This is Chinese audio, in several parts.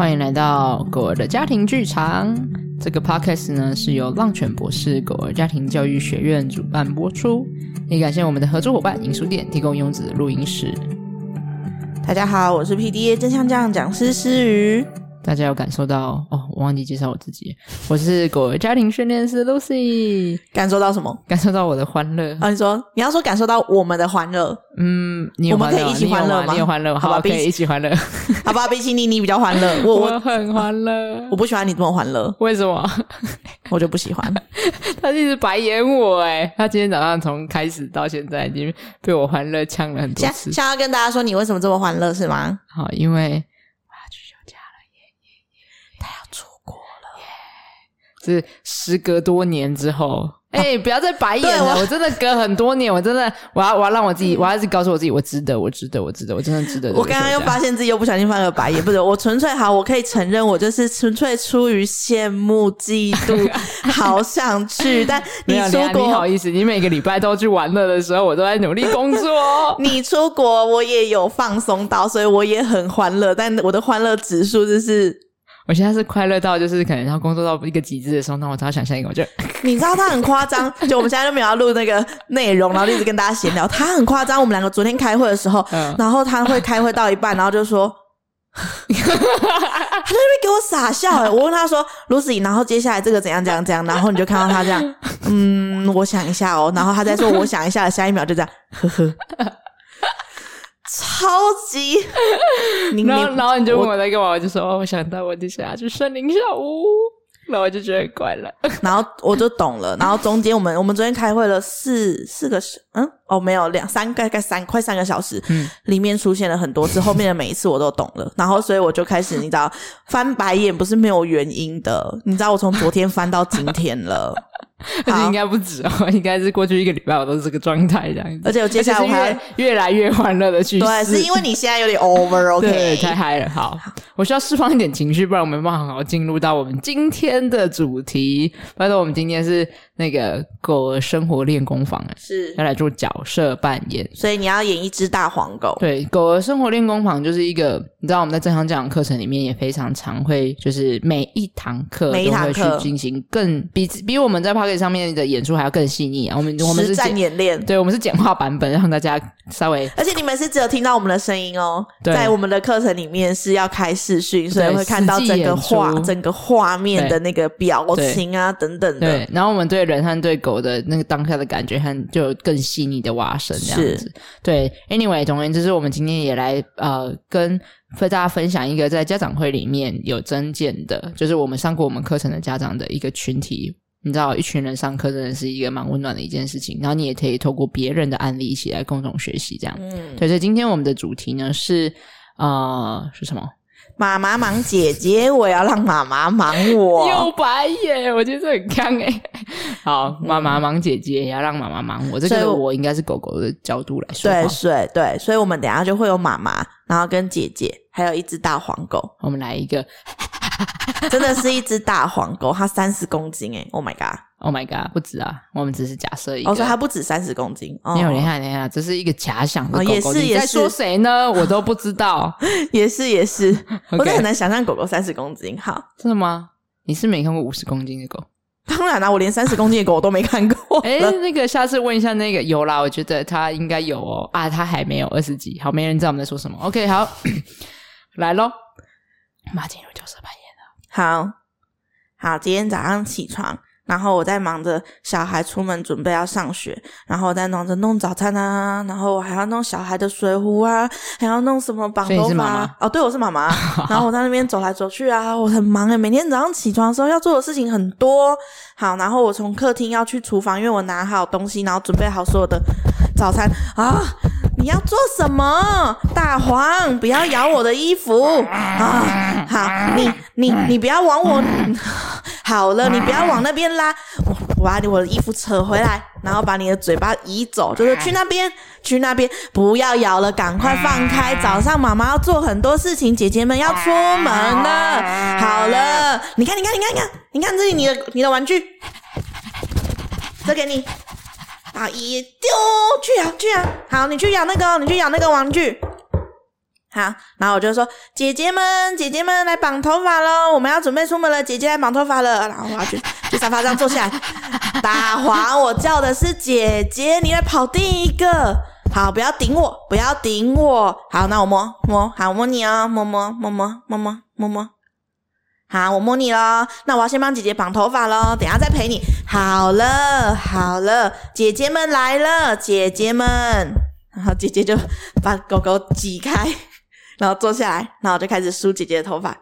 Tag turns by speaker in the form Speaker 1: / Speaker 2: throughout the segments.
Speaker 1: 欢迎来到狗儿的家庭剧场。这个 podcast 呢是由浪犬博士狗儿家庭教育学院主办播出，也感谢我们的合作伙伴影书店提供柚子的录音室。
Speaker 2: 大家好，我是 PDA 真相酱讲师诗瑜。
Speaker 1: 大家有感受到哦？我忘记介绍我自己，我是狗儿家庭训练师 Lucy。
Speaker 2: 感受到什么？
Speaker 1: 感受到我的欢乐
Speaker 2: 啊！你说你要说感受到我们的欢乐，
Speaker 1: 嗯，你
Speaker 2: 我们可以一起欢乐吗？
Speaker 1: 你有欢乐，好吧，可以一起欢乐，
Speaker 2: 好吧，比起你，你比较欢乐，我
Speaker 1: 我很欢乐，
Speaker 2: 我不喜欢你这么欢乐，
Speaker 1: 为什么？
Speaker 2: 我就不喜欢。
Speaker 1: 他一直白眼我诶，他今天早上从开始到现在已经被我欢乐呛了很多次。
Speaker 2: 想要跟大家说你为什么这么欢乐是吗？
Speaker 1: 好，因为。是时隔多年之后，哎、欸，不要再白眼了！我，我真的隔很多年，我真的，我要，我要让我自己，我要是告诉我自己，我值得，我值得，我值得，我真的值得。
Speaker 2: 我刚刚又发现自己又不小心翻了白眼，不是，我纯粹好，我可以承认，我就是纯粹出于羡慕、嫉妒，好想去。但你出国，
Speaker 1: 你好意思，你每个礼拜都去玩乐的时候，我都在努力工作。
Speaker 2: 你出国，我也有放松到，所以我也很欢乐，但我的欢乐指数就是。
Speaker 1: 我现在是快乐到，就是可能要工作到一个极致的时候，那我只要想象一个，我就
Speaker 2: 你知道他很夸张，就我们现在都没有要录那个内容，然后一直跟大家闲聊。他很夸张，我们两个昨天开会的时候，嗯、然后他会开会到一半，然后就说，他在那边给我傻笑。哎，我问他说，Lucy，然后接下来这个怎样怎样怎样，然后你就看到他这样，嗯，我想一下哦，然后他再说我想一下，下一秒就这样，呵呵。超级，
Speaker 1: 然后然后你就问我在干嘛，我就说哦，我想到我就想要去森林小屋，然后我就觉得很快乐，
Speaker 2: 然后我就懂了。然后中间我们我们昨天开会了四四个小，嗯，哦，没有两三个，大概三快三个小时，嗯，里面出现了很多次，后面的每一次我都懂了。然后所以我就开始，你知道，翻白眼不是没有原因的，你知道我从昨天翻到今天了。
Speaker 1: 而且应该不止哦，应该是过去一个礼拜我都是这个状态这样子。
Speaker 2: 而且我接下来我还
Speaker 1: 越，越来越欢乐的去。
Speaker 2: 对，是因为你现在有点 over，OK，
Speaker 1: 对，太嗨了。好，我需要释放一点情绪，不然我没办法好好进入到我们今天的主题。拜托，我们今天是那个狗儿生活练功坊，
Speaker 2: 是
Speaker 1: 要来做角色扮演，
Speaker 2: 所以你要演一只大黄狗。
Speaker 1: 对，狗儿生活练功房就是一个，你知道我们在正向教养课程里面也非常常会，就是每一堂课都会去进行更比比我们在上面的演出还要更细腻啊！我们我们是
Speaker 2: 实战演练，
Speaker 1: 对，我们是简化版本，让大家稍微。
Speaker 2: 而且你们是只有听到我们的声音哦，在我们的课程里面是要开视讯，所以会看到整个画、整个画面的那个表情啊等等的。
Speaker 1: 对，然后我们对人和对狗的那个当下的感觉，和就更细腻的挖深这样子。对，Anyway，总而言之，是我们今天也来呃跟和大家分享一个在家长会里面有增见的，就是我们上过我们课程的家长的一个群体。你知道，一群人上课真的是一个蛮温暖的一件事情。然后你也可以透过别人的案例一起来共同学习，这样。嗯，对。所以今天我们的主题呢是，呃，是什么？
Speaker 2: 妈妈忙姐姐，我要让妈妈忙我。
Speaker 1: 又白眼，我觉得这很锵诶。好，妈妈忙姐姐，也要让妈妈忙我。这个我应该是狗狗的角度来说。
Speaker 2: 对对对，所以我们等一下就会有妈妈，然后跟姐姐，还有一只大黄狗。
Speaker 1: 我们来一个。
Speaker 2: 真的是一只大黄狗，它三十公斤哎 Oh my god！Oh
Speaker 1: my god！不止啊，我们只是假设一
Speaker 2: 个。我说它不止三十公斤。
Speaker 1: 没有，等一下，等一下，这是一个假想的狗狗。也是，也在说谁呢？我都不知道。
Speaker 2: 也是，也是。我都很难想象狗狗三十公斤。好，
Speaker 1: 真的吗？你是没看过五十公斤的狗？
Speaker 2: 当然啦，我连三十公斤的狗我都没看过。
Speaker 1: 哎，那个下次问一下那个有啦，我觉得它应该有哦。啊，它还没有二十几。好，没人知道我们在说什么。OK，好，来喽，马进入角色扮演。
Speaker 2: 好好，今天早上起床，然后我在忙着小孩出门准备要上学，然后我在忙着弄早餐啊，然后我还要弄小孩的水壶啊，还要弄什么绑头发。哦，对，我是妈妈。然后我在那边走来走去啊，我很忙诶，每天早上起床的时候要做的事情很多。好，然后我从客厅要去厨房，因为我拿好东西，然后准备好所有的早餐啊。你要做什么？大黄，不要咬我的衣服啊！好，你你你不要往我，好了，你不要往那边拉，我把你我的衣服扯回来，然后把你的嘴巴移走，就是去那边，去那边，不要咬了，赶快放开。早上妈妈要做很多事情，姐姐们要出门了。好了，你看，你看，你看，你看，你看这里你的你的玩具，这给你。啊！一丢去啊去啊，好，你去咬那个，你去咬那个玩具。好，然后我就说：“姐姐们，姐姐们来绑头发喽！我们要准备出门了，姐姐来绑头发了。”然后我要去去沙发上坐下来。大黄，我叫的是姐姐，你来跑第一个。好，不要顶我，不要顶我。好，那我摸摸，好，摸你哦，摸摸摸摸摸摸摸摸。好，我摸你喽。那我要先帮姐姐绑头发喽，等下再陪你。好了好了，姐姐们来了，姐姐们。然后姐姐就把狗狗挤开。然后坐下来，然后就开始梳姐姐的头发。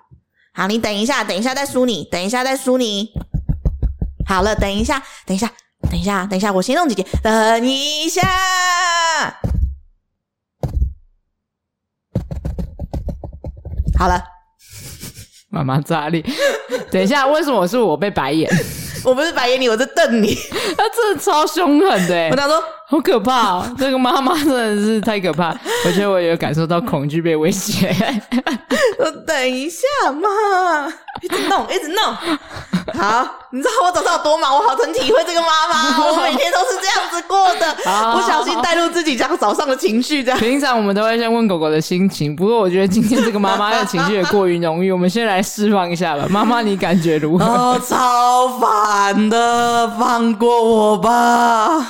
Speaker 2: 好，你等一下，等一下再梳你，等一下再梳你。好了，等一下，等一下，等一下，等一下，我先弄姐姐。等一下，好了，
Speaker 1: 妈妈炸裂。等一下，为什么是我被白眼？
Speaker 2: 我不是白眼你，我是瞪你。
Speaker 1: 他真的超凶狠的，
Speaker 2: 我想说
Speaker 1: 好可怕哦，这个妈妈真的是太可怕。我觉得我有感受到恐惧被威胁。
Speaker 2: 我等一下嘛，一直弄，一直弄。好，你知道我早上有多忙，我好能体会这个妈妈，我每天都是这样子过的，不小心带入自己这样早上的情绪。这样，
Speaker 1: 平常我们都会先问狗狗的心情，不过我觉得今天这个妈妈的情绪也过于浓郁，我们先来释放一下吧。妈妈，你感觉如何？
Speaker 2: 哦，超烦的，放过我吧。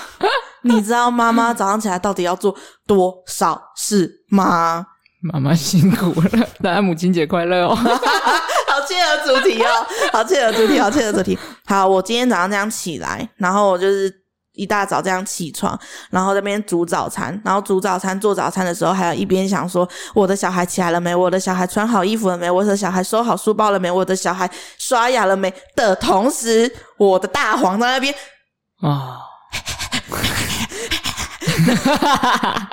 Speaker 2: 你知道妈妈早上起来到底要做多少事吗？
Speaker 1: 妈妈辛苦了，大家母亲节快乐哦！
Speaker 2: 好切合主题哦，好切合主题，好切合主题。好，我今天早上这样起来，然后我就是一大早这样起床，然后在那边煮早餐，然后煮早餐做早餐的时候，还有一边想说我的小孩起来了没？我的小孩穿好衣服了没？我的小孩收好书包了没？我的小孩刷牙了没？的同时，我的大黄在那边啊，哦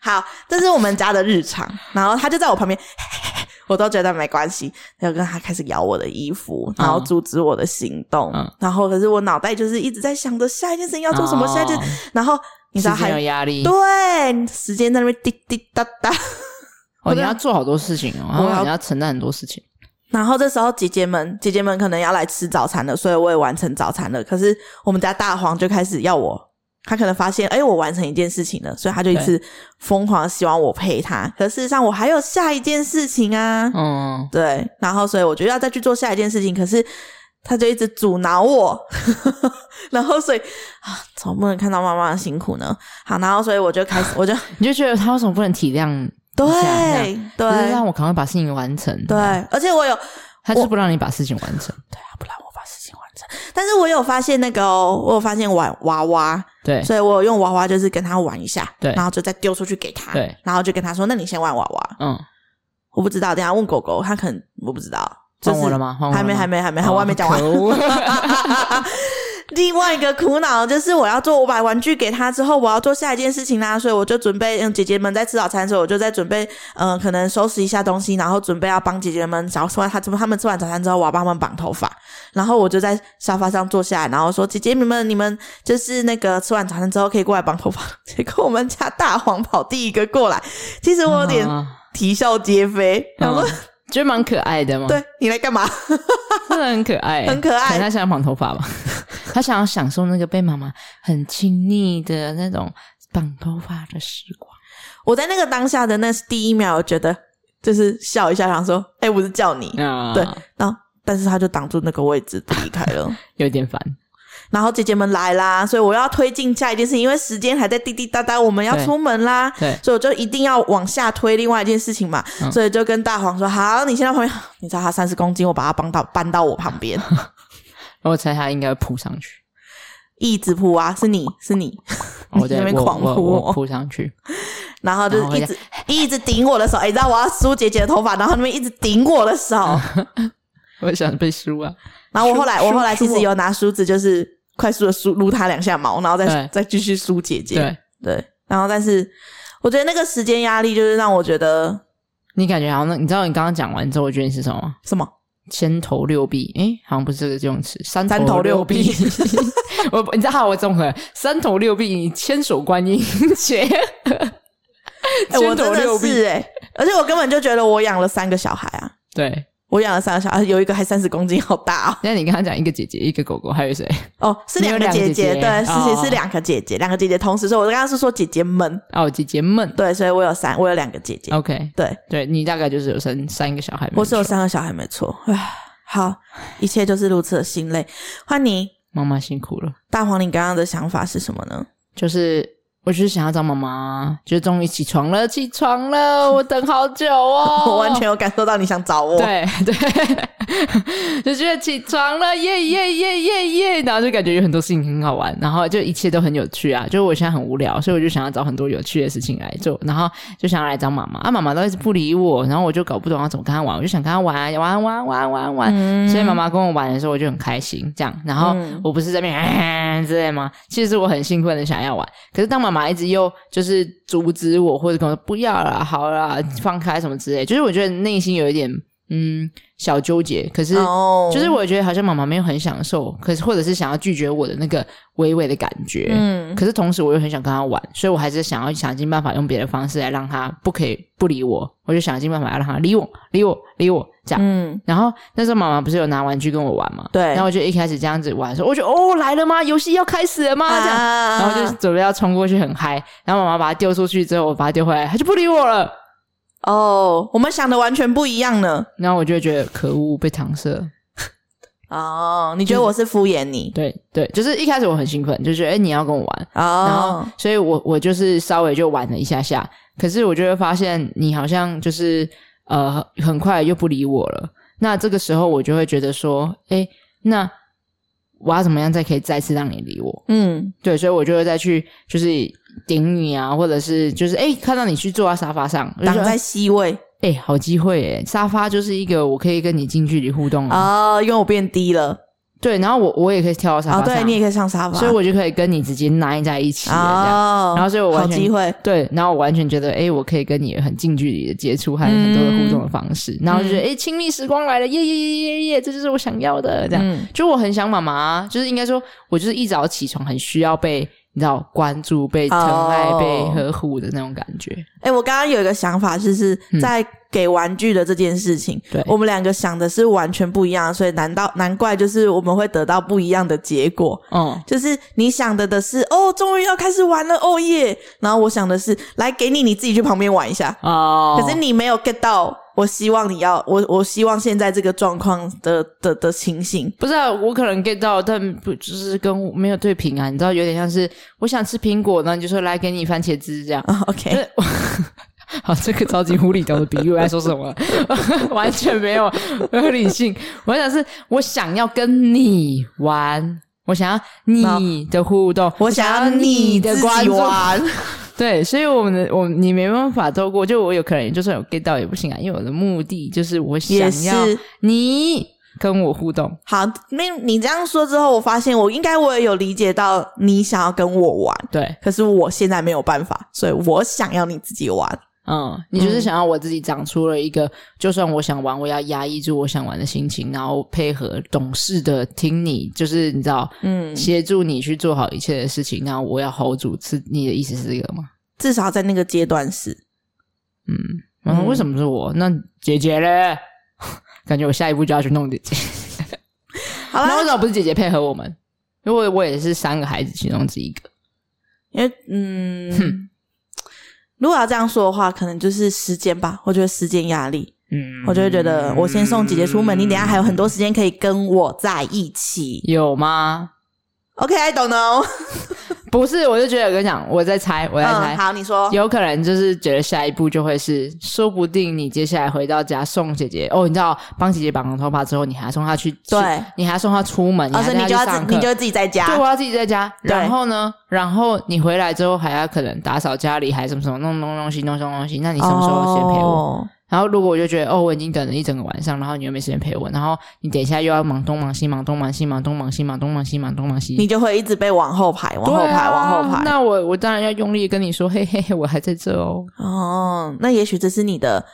Speaker 2: 好，这是我们家的日常。然后他就在我旁边，我都觉得没关系。然后跟他开始咬我的衣服，然后阻止我的行动。嗯、然后可是我脑袋就是一直在想着下一件事情要做什么，哦、下一件。然后你知道还有压力，对，时间在那边滴滴答答。
Speaker 1: 哦，你要做好多事情哦，然后你要承担很多事情。
Speaker 2: 然后这时候姐姐们，姐姐们可能要来吃早餐了，所以我也完成早餐了。可是我们家大黄就开始要我。他可能发现，哎，我完成一件事情了，所以他就一直疯狂的希望我陪他。可事实上，我还有下一件事情啊。嗯，对。然后，所以我觉得要再去做下一件事情，可是他就一直阻挠我。然后，所以啊，总不能看到妈妈的辛苦呢。好，然后，所以我就开始，我就
Speaker 1: 你就觉得他为什么不能体谅？
Speaker 2: 对
Speaker 1: 对，就是让我赶快把事情完成。
Speaker 2: 对，而且我有，
Speaker 1: 他是不让你把事情完成。
Speaker 2: 对啊，不让我把事情完成。但是我有发现那个、哦，我有发现玩娃娃。
Speaker 1: 对，
Speaker 2: 所以我有用娃娃，就是跟他玩一下，
Speaker 1: 对，
Speaker 2: 然后就再丢出去给他，
Speaker 1: 对，
Speaker 2: 然后就跟他说：“那你先玩娃娃。”嗯，我不知道，等下问狗狗，他可能我不知道，
Speaker 1: 就是、换我了吗？
Speaker 2: 还没，还没，还没，还没讲完。另外一个苦恼就是，我要做，我把玩具给他之后，我要做下一件事情啦，所以我就准备，嗯，姐姐们在吃早餐的时候，我就在准备，嗯、呃，可能收拾一下东西，然后准备要帮姐姐们，然后说他怎么他们吃完早餐之后，我要帮他们绑头发，然后我就在沙发上坐下来，然后说姐姐们，你们就是那个吃完早餐之后可以过来绑头发。结果我们家大黄跑第一个过来，其实我有点啼笑皆非，然后。
Speaker 1: 觉得蛮可爱的吗？
Speaker 2: 对，你来干嘛？
Speaker 1: 真的很可爱，
Speaker 2: 很可爱。
Speaker 1: 他想要绑头发吧，他想要享受那个被妈妈很亲昵的那种绑头发的时光。
Speaker 2: 我在那个当下的那第一秒，我觉得就是笑一下，想说：“哎、欸，我是叫你。啊”对，然后但是他就挡住那个位置离开了，
Speaker 1: 有点烦。
Speaker 2: 然后姐姐们来啦，所以我要推进下一件事情，因为时间还在滴滴答答，我们要出门啦。
Speaker 1: 对，
Speaker 2: 所以我就一定要往下推另外一件事情嘛。嗯、所以就跟大黄说：“好，你先到旁边。你知道他三十公斤，我把他搬到搬到我旁边。
Speaker 1: 我猜他应该会扑上去，
Speaker 2: 一直扑啊！是你是你，
Speaker 1: 我在 那边狂扑，
Speaker 2: 我
Speaker 1: 扑上去，
Speaker 2: 然后就一直一直顶我的手。哎，你知道我要梳姐姐的头发，然后那边一直顶我的手。
Speaker 1: 我想被梳啊！
Speaker 2: 然后我后来我后来其实有拿梳子，就是。快速的梳撸他两下毛，然后再再继续梳姐姐。
Speaker 1: 对
Speaker 2: 对，然后但是我觉得那个时间压力就是让我觉得，
Speaker 1: 你感觉好像那你知道你刚刚讲完之后，我觉得你是什么？
Speaker 2: 什么？
Speaker 1: 千头六臂？诶好像不是这个用词。三头六臂。我你知道我综合三头六臂，千手观音，千
Speaker 2: 头六臂。诶而且我根本就觉得我养了三个小孩啊。
Speaker 1: 对。
Speaker 2: 我养了三个小孩，有一个还三十公斤，好大哦。
Speaker 1: 那你刚刚讲一个姐姐，一个狗狗，还有谁？
Speaker 2: 哦，是两个姐姐，对，是是是两个姐姐，两个姐姐同时说，我刚刚是说姐姐们
Speaker 1: 哦，姐姐们，
Speaker 2: 对，所以我有三，我有两个姐姐。
Speaker 1: OK，
Speaker 2: 对
Speaker 1: 对，你大概就是有生三个小孩，
Speaker 2: 我是有三个小孩，没错。唉，好，一切就是如此的心累。换你，
Speaker 1: 妈妈辛苦了。
Speaker 2: 大黄，你刚刚的想法是什么呢？
Speaker 1: 就是。我就是想要找妈妈，就终于起床了，起床了！我等好久哦，
Speaker 2: 我完全有感受到你想找我。
Speaker 1: 对对，就觉得起床了，耶耶耶耶耶！然后就感觉有很多事情很好玩，然后就一切都很有趣啊！就我现在很无聊，所以我就想要找很多有趣的事情来做，然后就想要来找妈妈啊！妈妈都一直不理我，然后我就搞不懂要怎么跟她玩，我就想跟她玩玩玩玩玩玩，嗯、所以妈妈跟我玩的时候，我就很开心。这样，然后我不是在那边、嗯、之类吗？其实我很兴奋的想要玩，可是当妈妈。妈一直又就是阻止我，或者跟我说不要了，好了，放开什么之类，就是我觉得内心有一点嗯小纠结。可是就是我觉得好像妈妈没有很享受，可是或者是想要拒绝我的那个微微的感觉。嗯，可是同时我又很想跟他玩，所以我还是想要想尽办法用别的方式来让他不可以不理我。我就想尽办法要让他理我，理我，理我。这样，嗯，然后那时候妈妈不是有拿玩具跟我玩嘛？对，然后我就一开始这样子玩的时候，我就哦来了吗？游戏要开始了吗？这样，啊、然后就准备要冲过去很嗨，然后妈妈把它丢出去之后，我把它丢回来，他就不理我了。
Speaker 2: 哦，我们想的完全不一样呢。
Speaker 1: 然后我就觉得可恶，被搪塞。
Speaker 2: 哦，你觉得我是敷衍你？
Speaker 1: 对对，就是一开始我很兴奋，就觉得诶你要跟我玩，哦、然后所以我我就是稍微就玩了一下下，可是我就会发现你好像就是。呃，很快又不理我了。那这个时候，我就会觉得说，诶，那我要怎么样再可以再次让你理我？嗯，对，所以我就会再去，就是顶你啊，或者是就是诶，看到你去坐在沙发上，
Speaker 2: 挡在 C 位，
Speaker 1: 诶，好机会诶，沙发就是一个我可以跟你近距离互动
Speaker 2: 啊，因为我变低了。
Speaker 1: 对，然后我我也可以跳到沙
Speaker 2: 发对，你也可以上沙发，
Speaker 1: 所以我就可以跟你直接挨在一起了这样。哦，然后所以我完全
Speaker 2: 机会
Speaker 1: 对，然后我完全觉得，诶我可以跟你很近距离的接触，还有很多的互动的方式，嗯、然后就觉得，诶亲密时光来了，耶耶耶耶耶，这就是我想要的，这样。嗯、就我很想妈妈，就是应该说，我就是一早起床很需要被。你知道关注、被疼爱、oh. 被呵护的那种感觉。
Speaker 2: 哎、欸，我刚刚有一个想法，就是在给玩具的这件事情，对、嗯、我们两个想的是完全不一样，所以难道难怪就是我们会得到不一样的结果？嗯，就是你想的的是哦，终于要开始玩了，哦耶！然后我想的是来给你，你自己去旁边玩一下。哦，可是你没有 get 到。我希望你要我，我希望现在这个状况的的的情形，
Speaker 1: 不是啊，我可能 get 到，但不就是跟我没有对平啊？你知道，有点像是我想吃苹果，那你就说来给你番茄汁这样。
Speaker 2: Oh, OK，
Speaker 1: 好，这个超级无厘头的比喻，我在说什么？完全没有没有理性。我想是我想要跟你玩，我想要你的互动，
Speaker 2: 我想要你的关注。
Speaker 1: 对，所以我们的我你没办法透过，就我有可能就算有 get 到也不行啊，因为我的目的就是我想要你跟我互动。
Speaker 2: 好，那你这样说之后，我发现我应该我也有理解到你想要跟我玩，
Speaker 1: 对，
Speaker 2: 可是我现在没有办法，所以我想要你自己玩。
Speaker 1: 嗯，你就是想要我自己长出了一个，嗯、就算我想玩，我要压抑住我想玩的心情，然后配合懂事的听你，就是你知道，嗯，协助你去做好一切的事情，然后我要 hold 住，是你的意思是这个吗？
Speaker 2: 至少在那个阶段是，
Speaker 1: 嗯，然后为什么是我？嗯、那姐姐嘞？感觉我下一步就要去弄姐姐。好了，那为什么不是姐姐配合我们？因为我也是三个孩子其中之一个，
Speaker 2: 因为嗯。如果要这样说的话，可能就是时间吧。我觉得时间压力，嗯，我就会觉得我先送姐姐出门，嗯、你等一下还有很多时间可以跟我在一起，
Speaker 1: 有吗
Speaker 2: ？OK，I、okay, don't know。
Speaker 1: 不是，我就觉得我跟你讲，我在猜，我在猜。
Speaker 2: 嗯、好，你说，
Speaker 1: 有可能就是觉得下一步就会是，说不定你接下来回到家送姐姐哦，你知道帮姐姐绑完头发之后，你还要送她去，
Speaker 2: 对，
Speaker 1: 你还要送她出门，
Speaker 2: 而且你，你就要自，你就自己在家，
Speaker 1: 对，我要自己在家。然后呢，然后你回来之后还要可能打扫家里，还什么什么弄弄东西，弄弄东西。那你什么时候先陪我？哦然后，如果我就觉得哦，我已经等了一整个晚上，然后你又没时间陪我，然后你等一下又要忙东忙西，忙东忙西，忙东忙西，忙东忙西，忙东忙西，
Speaker 2: 你就会一直被往后排，往后排，啊、往后排。
Speaker 1: 那我我当然要用力跟你说，嘿嘿嘿，我还在这哦。
Speaker 2: 哦，那也许这是你的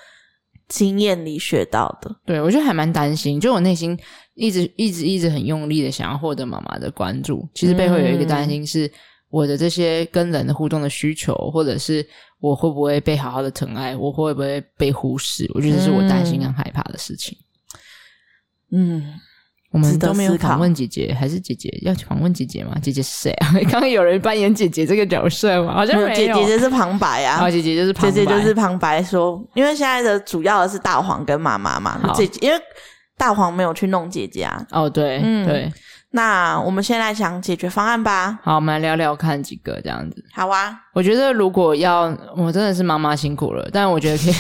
Speaker 2: 经验里学到的。
Speaker 1: 对，我觉得还蛮担心，就我内心一直一直一直很用力的想要获得妈妈的关注，其实背后有一个担心是。嗯我的这些跟人的互动的需求，或者是我会不会被好好的疼爱，我会不会被忽视？我觉得这是我担心跟害怕的事情。
Speaker 2: 嗯，
Speaker 1: 我们都没有访问姐姐，还是姐姐要去访问姐姐吗？姐姐是谁啊？刚刚有人扮演姐姐这个角色吗？好像没有。
Speaker 2: 姐姐就是旁白啊，
Speaker 1: 哦、姐姐就是旁白，
Speaker 2: 姐姐就是旁白说，因为现在的主要的是大黄跟妈妈嘛，姐姐因为大黄没有去弄姐姐啊。
Speaker 1: 哦，对，嗯，对。
Speaker 2: 那我们先来想解决方案吧。
Speaker 1: 好，我们来聊聊看几个这样子。
Speaker 2: 好啊，
Speaker 1: 我觉得如果要，我真的是妈妈辛苦了，但我觉得可以。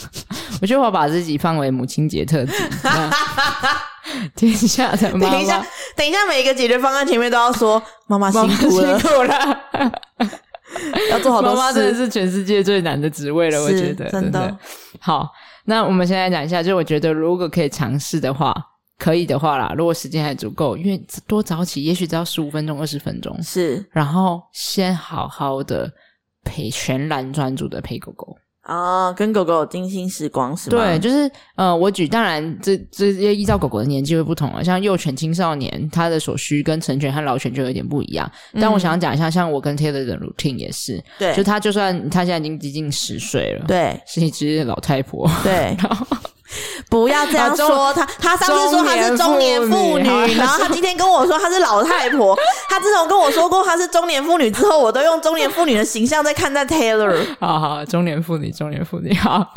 Speaker 1: 我觉得我把自己放为母亲节特辑。天下的妈妈，
Speaker 2: 等一下，等一下，每一个解决方案前面都要说妈妈辛苦了，
Speaker 1: 辛苦了，
Speaker 2: 要做好多事。
Speaker 1: 妈妈真的是全世界最难的职位了，我觉得真的。好，那我们现在讲一下，就我觉得如果可以尝试的话。可以的话啦，如果时间还足够，因为多早起，也许只要十五分钟、二十分钟，
Speaker 2: 是，然
Speaker 1: 后先好好的陪，全然专注的陪狗狗。
Speaker 2: 啊，跟狗狗有精心时光是吗？
Speaker 1: 对，就是呃，我举当然这这些依照狗狗的年纪会不同了，像幼犬、青少年，它的所需跟成犬和老犬就有点不一样。嗯、但我想讲一下，像我跟 Taylor 的 routine 也是，
Speaker 2: 对，
Speaker 1: 就他就算他现在已经接近十岁了，
Speaker 2: 对，
Speaker 1: 是一只老太婆，
Speaker 2: 对。然后 不要这样说，他他上次说他是中年妇女，然后他今天跟我说他是老太婆。他自从跟我说过他是中年妇女之后，我都用中年妇女的形象在看待 Taylor。
Speaker 1: 好好，中年妇女，中年妇女，好。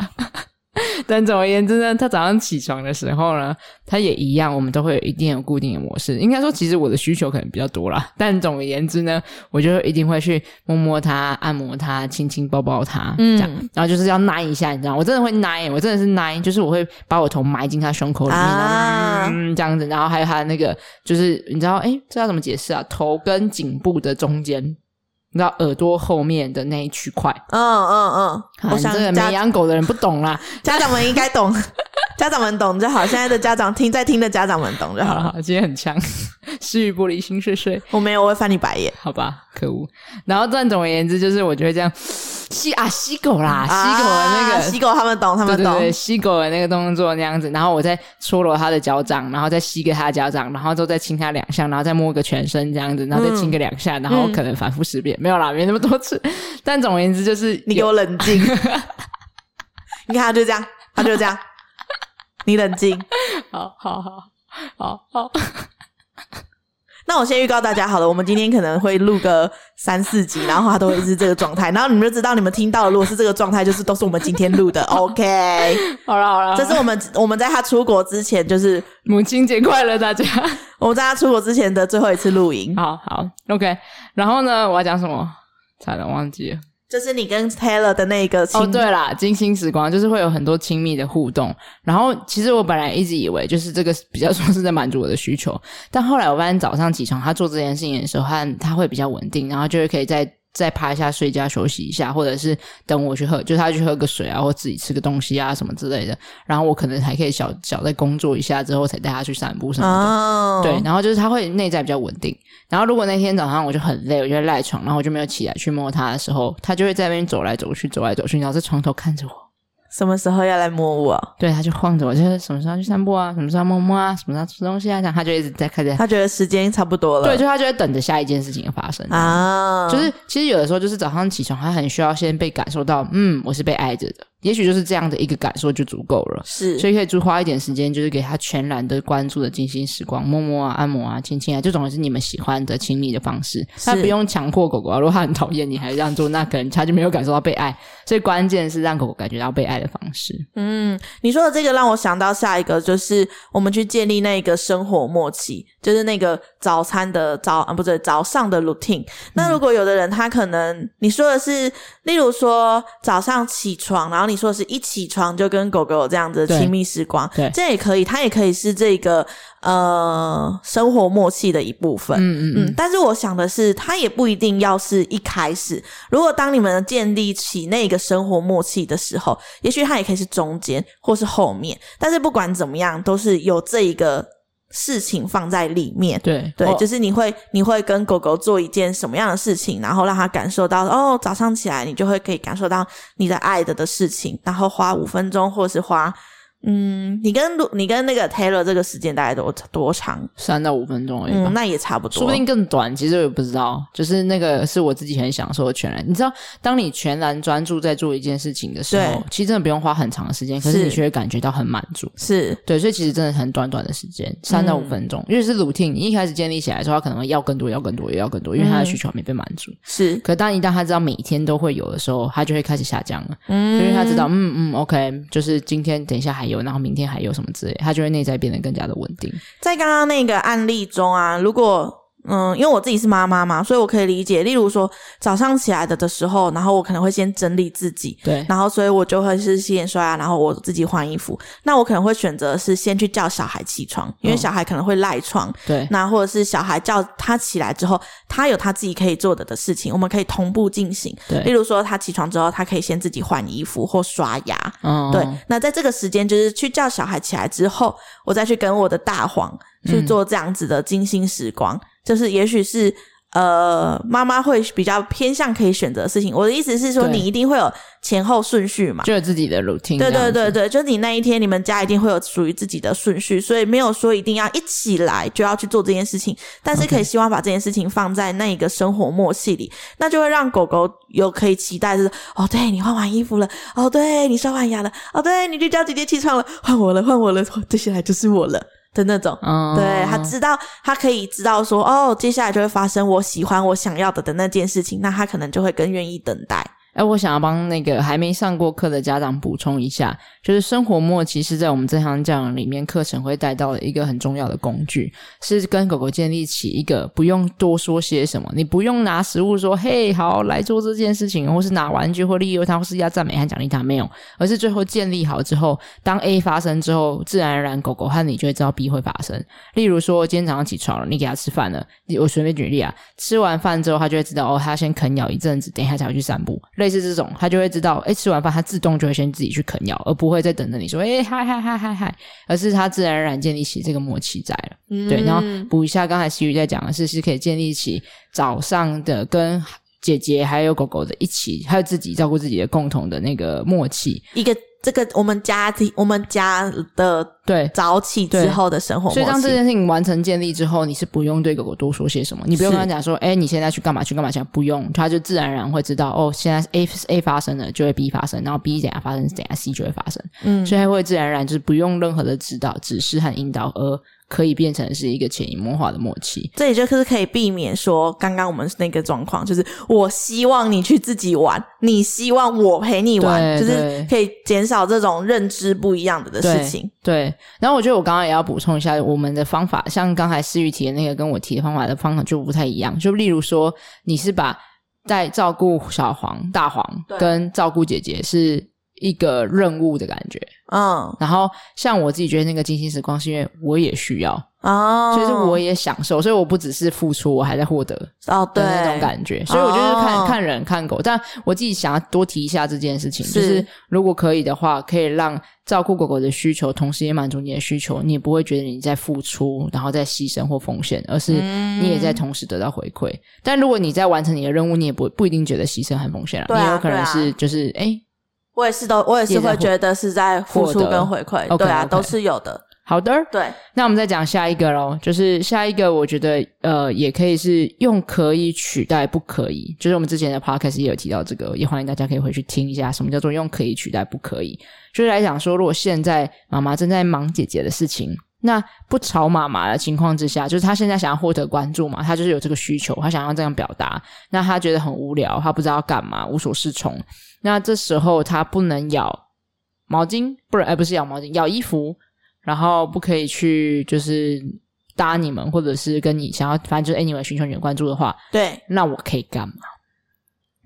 Speaker 1: 但总而言之呢，他早上起床的时候呢，他也一样，我们都会有一定有固定的模式。应该说，其实我的需求可能比较多啦。但总而言之呢，我就一定会去摸摸他、按摩他、亲亲抱抱他，嗯，这样。然后就是要奶一下，你知道，我真的会奶，我真的是奶，就是我会把我头埋进他胸口里面，啊、嗯，这样子。然后还有他的那个，就是你知道，哎，这要怎么解释啊？头跟颈部的中间。你知道耳朵后面的那一区块，
Speaker 2: 嗯嗯嗯，我想这个
Speaker 1: 没养狗的人不懂啦，
Speaker 2: 家长们应该懂，家长们懂就好。现在的家长听在听的家长们懂就好。
Speaker 1: 好，今天很强，思雨不离，心碎碎。
Speaker 2: 我没有，我会翻你白眼，
Speaker 1: 好吧？可恶。然后，但总而言之，就是我觉得这样 吸啊吸狗啦，吸狗的那个、啊、
Speaker 2: 吸狗，他们懂，他们懂。对对对，
Speaker 1: 吸狗的那个动作那样子，然后我再搓揉他的脚掌，然后再吸给他的脚掌，然后之后再亲他两下，然后再摸个全身这样子，然后再亲个两下，嗯、然后可能反复十遍。没有啦，没那么多次。但总而言之，就是
Speaker 2: 你给我冷静。你看，他就这样，他就这样。你冷静。
Speaker 1: 好好好好好。
Speaker 2: 那我先预告大家好了，我们今天可能会录个三四集，然后他都会是这个状态，然后你们就知道，你们听到的如果是这个状态，就是都是我们今天录的。OK，
Speaker 1: 好了好了，
Speaker 2: 这是我们我们在他出国之前，就是
Speaker 1: 母亲节快乐，大家。
Speaker 2: 我们在他出国之前的最后一次录音。
Speaker 1: 好好，OK。然后呢，我要讲什么？差点忘记了。
Speaker 2: 就是你跟 Taylor 的那个
Speaker 1: 哦，对啦，精心时光就是会有很多亲密的互动。然后其实我本来一直以为就是这个比较说是在满足我的需求，但后来我发现早上起床他做这件事情的时候，他他会比较稳定，然后就会可以在。再趴一下睡觉休息一下，或者是等我去喝，就是他去喝个水啊，或自己吃个东西啊什么之类的。然后我可能还可以小小再工作一下之后，才带他去散步什么的。哦。对，然后就是他会内在比较稳定。然后如果那天早上我就很累，我就赖床，然后我就没有起来去摸他的时候，他就会在那边走来走去，走来走去，然后在床头看着我。
Speaker 2: 什么时候要来摸我？
Speaker 1: 对，他就晃着我，就是什么时候去散步啊，什么时候摸摸啊，什么时候吃东西啊，这样他就一直在看着。
Speaker 2: 他觉得时间差不多了。
Speaker 1: 对，就他就在等着下一件事情的发生啊。就是其实有的时候就是早上起床，他很需要先被感受到，嗯，我是被爱着的。也许就是这样的一个感受就足够了，
Speaker 2: 是，
Speaker 1: 所以可以多花一点时间，就是给他全然的关注的精心时光，摸摸啊、按摩啊、亲亲啊，这种是你们喜欢的亲密的方式。他不用强迫狗狗啊，如果他很讨厌你，还这样做，那可能他就没有感受到被爱。所以关键是让狗狗感觉到被爱的方式。
Speaker 2: 嗯，你说的这个让我想到下一个，就是我们去建立那个生活默契，就是那个早餐的早啊，不对，早上的 routine。那如果有的人他可能你说的是，例如说早上起床，然后。你说的是一起床就跟狗狗有这样子的亲密时光，
Speaker 1: 对，
Speaker 2: 这也可以，它也可以是这个呃生活默契的一部分。嗯嗯嗯。但是我想的是，它也不一定要是一开始。如果当你们建立起那个生活默契的时候，也许它也可以是中间或是后面。但是不管怎么样，都是有这一个。事情放在里面，
Speaker 1: 对。
Speaker 2: 对，就是你会你会跟狗狗做一件什么样的事情，然后让它感受到哦，早上起来你就会可以感受到你的爱的的事情，然后花五分钟或是花嗯，你跟你跟那个 Taylor 这个时间大概多多长？
Speaker 1: 三到五分钟而已。
Speaker 2: 嗯，那也差不多，
Speaker 1: 说不定更短。其实我也不知道，就是那个是我自己很享受的全然。你知道，当你全然专注在做一件事情的时候，其实真的不用花很长的时间，可是你却会感觉到很满足。
Speaker 2: 是
Speaker 1: 对，所以其实真的很短短的时间，三到五分钟。因为是 routine，你一开始建立起来的时候，他可能会要更多，要更多，也要更多，因为他的需求还没被满足。
Speaker 2: 是，
Speaker 1: 可当一旦他知道每天都会有的时候，他就会开始下降了。嗯，因为他知道，嗯嗯，OK，就是今天等一下还有，然后明天还有。什么之类，他就会内在变得更加的稳定。
Speaker 2: 在刚刚那个案例中啊，如果嗯，因为我自己是妈妈嘛，所以我可以理解。例如说早上起来的的时候，然后我可能会先整理自己，
Speaker 1: 对，
Speaker 2: 然后所以我就会是洗脸刷牙，然后我自己换衣服。那我可能会选择是先去叫小孩起床，因为小孩可能会赖床，
Speaker 1: 对。
Speaker 2: 那或者是小孩叫他起来之后，他有他自己可以做的的事情，我们可以同步进行。
Speaker 1: 对，
Speaker 2: 例如说他起床之后，他可以先自己换衣服或刷牙，
Speaker 1: 嗯，
Speaker 2: 对。那在这个时间，就是去叫小孩起来之后，我再去跟我的大黄去做这样子的精心时光。嗯就是，也许是呃，妈妈会比较偏向可以选择的事情。我的意思是说，你一定会有前后顺序嘛，
Speaker 1: 就有自己的 routine。
Speaker 2: 对对对对，就你那一天，你们家一定会有属于自己的顺序，所以没有说一定要一起来就要去做这件事情，但是可以希望把这件事情放在那一个生活默契里，那就会让狗狗有可以期待，就是哦，对你换完衣服了，哦，对你刷完牙了，哦，对你去叫姐姐起床了，换我了，换我了，接下来就是我了。的那种，
Speaker 1: 嗯，
Speaker 2: 对，他知道，他可以知道说，哦，接下来就会发生我喜欢、我想要的的那件事情，那他可能就会更愿意等待。
Speaker 1: 哎，我想要帮那个还没上过课的家长补充一下，就是生活默契是在我们正向教养里面课程会带到的一个很重要的工具，是跟狗狗建立起一个不用多说些什么，你不用拿食物说“嘿，好，来做这件事情”，或是拿玩具或利诱它，或是要赞美和奖励它，没有，而是最后建立好之后，当 A 发生之后，自然而然狗狗和你就会知道 B 会发生。例如说，今天早上起床了，你给它吃饭了，我随便举例啊，吃完饭之后，它就会知道哦，它先啃咬一阵子，等一下才会去散步。类似这种，他就会知道，哎，吃完饭他自动就会先自己去啃咬，而不会再等着你说，哎，嗨嗨嗨嗨嗨，而是他自然而然建立起这个默契在了。嗯，对，然后补一下，刚才希瑜在讲的是，是可以建立起早上的跟姐姐还有狗狗的一起，还有自己照顾自己的共同的那个默契，
Speaker 2: 一个。这个我们家庭，我们家的
Speaker 1: 对。
Speaker 2: 早起之后的生活，
Speaker 1: 所以当这件事情完成建立之后，你是不用对狗狗多说些什么，你不用跟他讲说，哎，你现在去干嘛去干嘛去，不用，他就自然而然会知道，哦，现在 A A 发生了，就会 B 发生，然后 B 怎样发生，怎样 C 就会发生，嗯，所以他会自然而然就是不用任何的指导、指示和引导而。可以变成是一个潜移默化的默契，
Speaker 2: 这也就是可以避免说刚刚我们那个状况，就是我希望你去自己玩，你希望我陪你玩，就是可以减少这种认知不一样的的事情。
Speaker 1: 对，对，然后我觉得我刚刚也要补充一下，我们的方法，像刚才思雨提的那个跟我提的方法的方法就不太一样。就例如说，你是把在照顾小黄、大黄跟照顾姐姐是一个任务的感觉。
Speaker 2: 嗯，
Speaker 1: 然后像我自己觉得那个精心时光，是因为我也需要
Speaker 2: 哦，
Speaker 1: 所以是我也享受，所以我不只是付出，我还在获得
Speaker 2: 哦，对
Speaker 1: 那种感觉。所以我就是看、哦、看人看狗，但我自己想要多提一下这件事情，是就是如果可以的话，可以让照顾狗狗的需求，同时也满足你的需求，你也不会觉得你在付出，然后在牺牲或奉献，而是你也在同时得到回馈。嗯、但如果你在完成你的任务，你也不不一定觉得牺牲很奉献了，啊、你有可能是就是哎。诶
Speaker 2: 我也是都，我也是会觉得是在付出跟回馈，对啊，okay, okay. 都是有的。
Speaker 1: 好的，
Speaker 2: 对。
Speaker 1: 那我们再讲下一个喽，就是下一个，我觉得呃，也可以是用可以取代不可以，就是我们之前的 podcast 也有提到这个，也欢迎大家可以回去听一下，什么叫做用可以取代不可以。就是来讲说，如果现在妈妈正在忙姐姐的事情，那不吵妈妈的情况之下，就是他现在想要获得关注嘛，他就是有这个需求，他想要这样表达，那他觉得很无聊，他不知道要干嘛，无所适从。那这时候他不能咬毛巾，不然，哎，不是咬毛巾，咬衣服，然后不可以去就是搭你们，或者是跟你想要，反正就是 anyway 寻求你的关注的话，
Speaker 2: 对，
Speaker 1: 那我可以干嘛？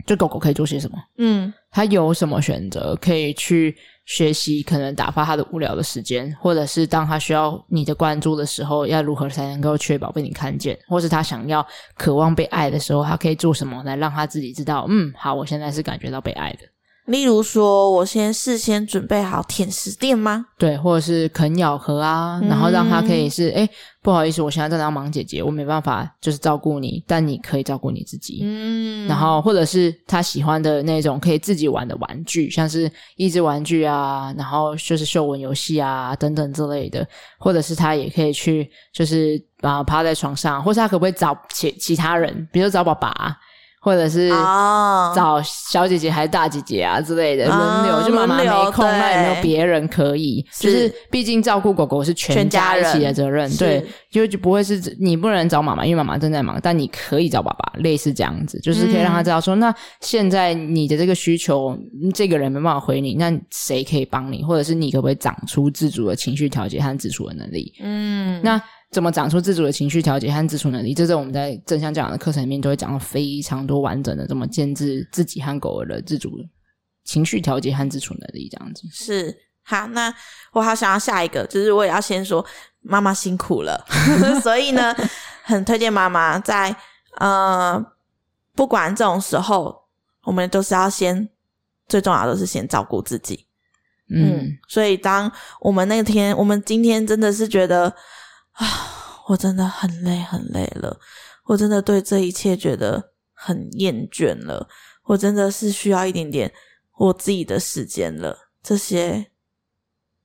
Speaker 1: 就狗狗可以做些什么？
Speaker 2: 嗯，
Speaker 1: 它有什么选择？可以去学习，可能打发他的无聊的时间，或者是当他需要你的关注的时候，要如何才能够确保被你看见？或是他想要渴望被爱的时候，他可以做什么来让他自己知道？嗯，好，我现在是感觉到被爱的。
Speaker 2: 例如说，我先事先准备好舔食垫吗？
Speaker 1: 对，或者是啃咬合啊，然后让他可以是，哎、嗯，不好意思，我现在正在忙姐姐，我没办法就是照顾你，但你可以照顾你自己。嗯，然后或者是他喜欢的那种可以自己玩的玩具，像是益智玩具啊，然后就是嗅闻游戏啊等等之类的，或者是他也可以去就是啊趴在床上，或是他可不可以找其其他人，比如说找爸爸。或者是找小姐姐还是大姐姐啊之类的轮流，就妈妈没空，那有没有别人可以？就是毕竟照顾狗狗是全家一起的责任，对，就就不会是你不能找妈妈，因为妈妈正在忙，但你可以找爸爸，类似这样子，就是可以让他知道说，那现在你的这个需求，这个人没办法回你，那谁可以帮你？或者是你可不可以长出自主的情绪调节和自处的能力？嗯，那。怎么长出自主的情绪调节和自处能力？这是我们在正向教养的课程里面都会讲到非常多完整的，怎么建制自己和狗儿的自主情绪调节和自处能力，这样子。
Speaker 2: 是，好，那我好想要下一个，就是我也要先说妈妈辛苦了，所以呢，很推荐妈妈在呃，不管这种时候，我们都是要先最重要的是先照顾自己。嗯，嗯，所以当我们那天，我们今天真的是觉得。啊，我真的很累，很累了。我真的对这一切觉得很厌倦了。我真的是需要一点点我自己的时间了。这些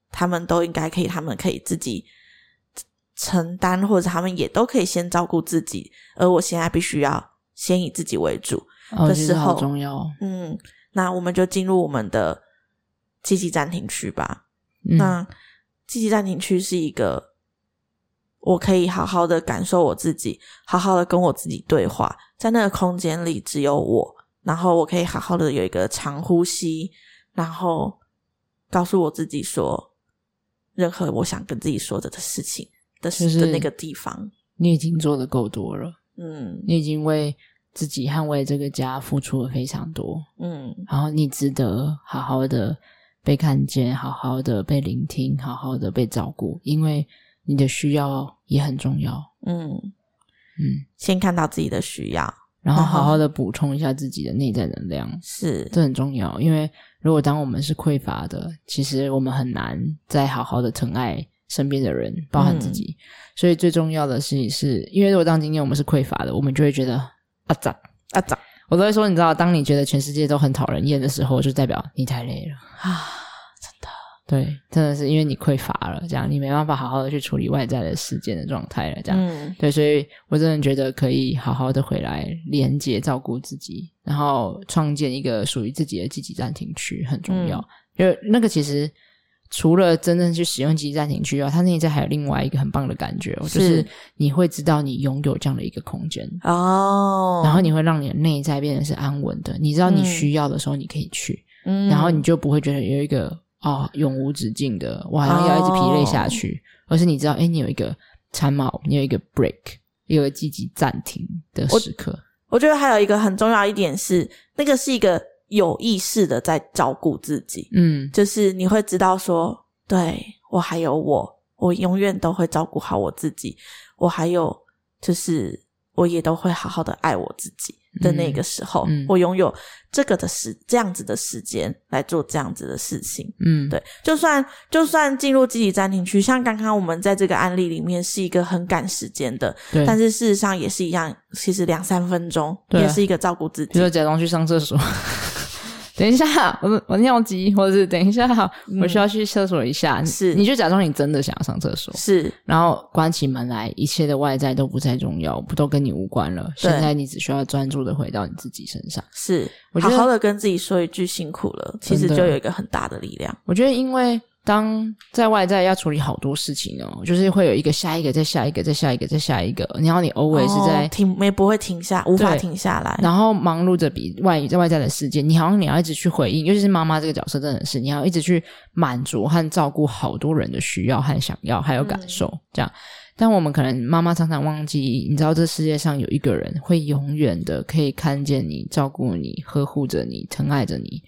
Speaker 2: 他们都应该可以，他们可以自己承担，或者他们也都可以先照顾自己。而我现在必须要先以自己为主的时候，
Speaker 1: 哦，重要。
Speaker 2: 嗯，那我们就进入我们的积极暂停区吧。嗯，那积极暂停区是一个。我可以好好的感受我自己，好好的跟我自己对话，在那个空间里只有我，然后我可以好好的有一个长呼吸，然后告诉我自己说，任何我想跟自己说的的事情的的那个地方，
Speaker 1: 你已经做的够多了，嗯，你已经为自己捍卫这个家付出了非常多，嗯，然后你值得好好的被看见，好好的被聆听，好好的被照顾，因为。你的需要也很重要，嗯
Speaker 2: 嗯，先看到自己的需要，
Speaker 1: 然后好好的 补充一下自己的内在能量，
Speaker 2: 是，
Speaker 1: 这很重要。因为如果当我们是匮乏的，其实我们很难再好好的疼爱身边的人，包含自己。嗯、所以最重要的事情，是因为如果当今天我们是匮乏的，我们就会觉得啊咋啊咋，我都会说，你知道，当你觉得全世界都很讨人厌的时候，就代表你太累了 啊。对，真的是因为你匮乏了，这样你没办法好好的去处理外在的事件的状态了，这样。嗯，对，所以我真的觉得可以好好的回来连接照顾自己，然后创建一个属于自己的积极暂停区很重要。因为、嗯、那个其实除了真正去使用积极暂停区啊，它内在还有另外一个很棒的感觉，是就是。你会知道你拥有这样的一个空间。哦，然后你会让你的内在变得是安稳的，你知道你需要的时候你可以去，嗯，然后你就不会觉得有一个。哦，永无止境的，我好像要一直疲累下去。Oh. 而是你知道，哎，你有一个 time out，你有一个 break，有一个积极暂停的时刻。
Speaker 2: 我，我觉得还有一个很重要一点是，那个是一个有意识的在照顾自己。嗯，就是你会知道说，对，我还有我，我永远都会照顾好我自己。我还有，就是我也都会好好的爱我自己。的那个时候，嗯嗯、我拥有这个的时这样子的时间来做这样子的事情。嗯，对，就算就算进入积极暂停区，像刚刚我们在这个案例里面是一个很赶时间的，对，但是事实上也是一样，其实两三分钟也是一个照顾自己，
Speaker 1: 比如假装去上厕所。等一下，我我尿急，或者是等一下，我需要去厕所一下。是，你就假装你真的想要上厕所，
Speaker 2: 是，
Speaker 1: 然后关起门来，一切的外在都不再重要，不都跟你无关了。对现在你只需要专注的回到你自己身上。
Speaker 2: 是，我觉得好好的跟自己说一句辛苦了，其实就有一个很大的力量。
Speaker 1: 我觉得因为。当在外在要处理好多事情哦，就是会有一个下一个，再下一个，再下一个，再下一个。然后你 always 是在、
Speaker 2: 哦、停，没不会停下，无法停下来。
Speaker 1: 然后忙碌着比外在外在的世界，你好像你要一直去回应，尤其是妈妈这个角色，真的是你要一直去满足和照顾好多人的需要和想要，还有感受。嗯、这样，但我们可能妈妈常常忘记，你知道这世界上有一个人会永远的可以看见你、照顾你、呵护着你、疼爱着你。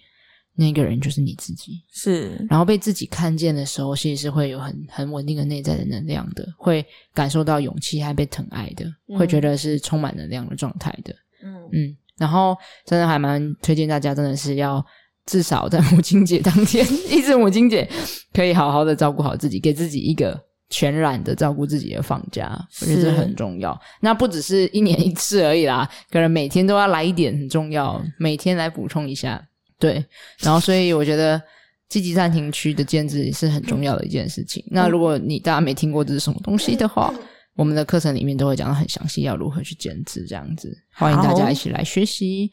Speaker 1: 那个人就是你自己，
Speaker 2: 是。然
Speaker 1: 后被自己看见的时候，其实是会有很很稳定的内在的能量的，会感受到勇气还被疼爱的，嗯、会觉得是充满能量的状态的。嗯嗯。然后真的还蛮推荐大家，真的是要至少在母亲节当天，一直母亲节可以好好的照顾好自己，给自己一个全然的照顾自己的放假，我觉得这很重要。那不只是一年一次而已啦，可能每天都要来一点，很重要，每天来补充一下。对，然后所以我觉得积极暂停区的建制是很重要的一件事情。那如果你大家没听过这是什么东西的话，我们的课程里面都会讲得很详细，要如何去建制这样子，欢迎大家一起来学习。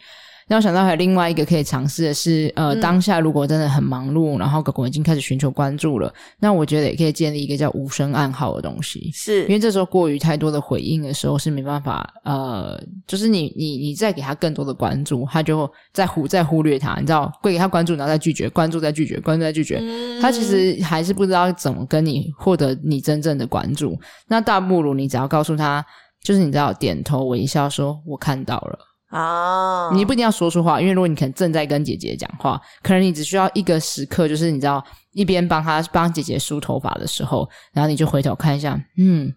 Speaker 1: 让我想到还有另外一个可以尝试的是，呃，嗯、当下如果真的很忙碌，然后狗狗已经开始寻求关注了，那我觉得也可以建立一个叫无声暗号的东西，
Speaker 2: 是。
Speaker 1: 因为这时候过于太多的回应的时候是没办法，呃，就是你你你再给他更多的关注，他就再忽再忽略他，你知道，会给他关注，然后再拒绝，关注再拒绝，关注再拒绝，嗯、他其实还是不知道怎么跟你获得你真正的关注。那大不如你只要告诉他，就是你知道，点头微笑说，我看到了。
Speaker 2: 啊，oh.
Speaker 1: 你不一定要说出话，因为如果你可能正在跟姐姐讲话，可能你只需要一个时刻，就是你知道一边帮她帮姐姐梳头发的时候，然后你就回头看一下，嗯。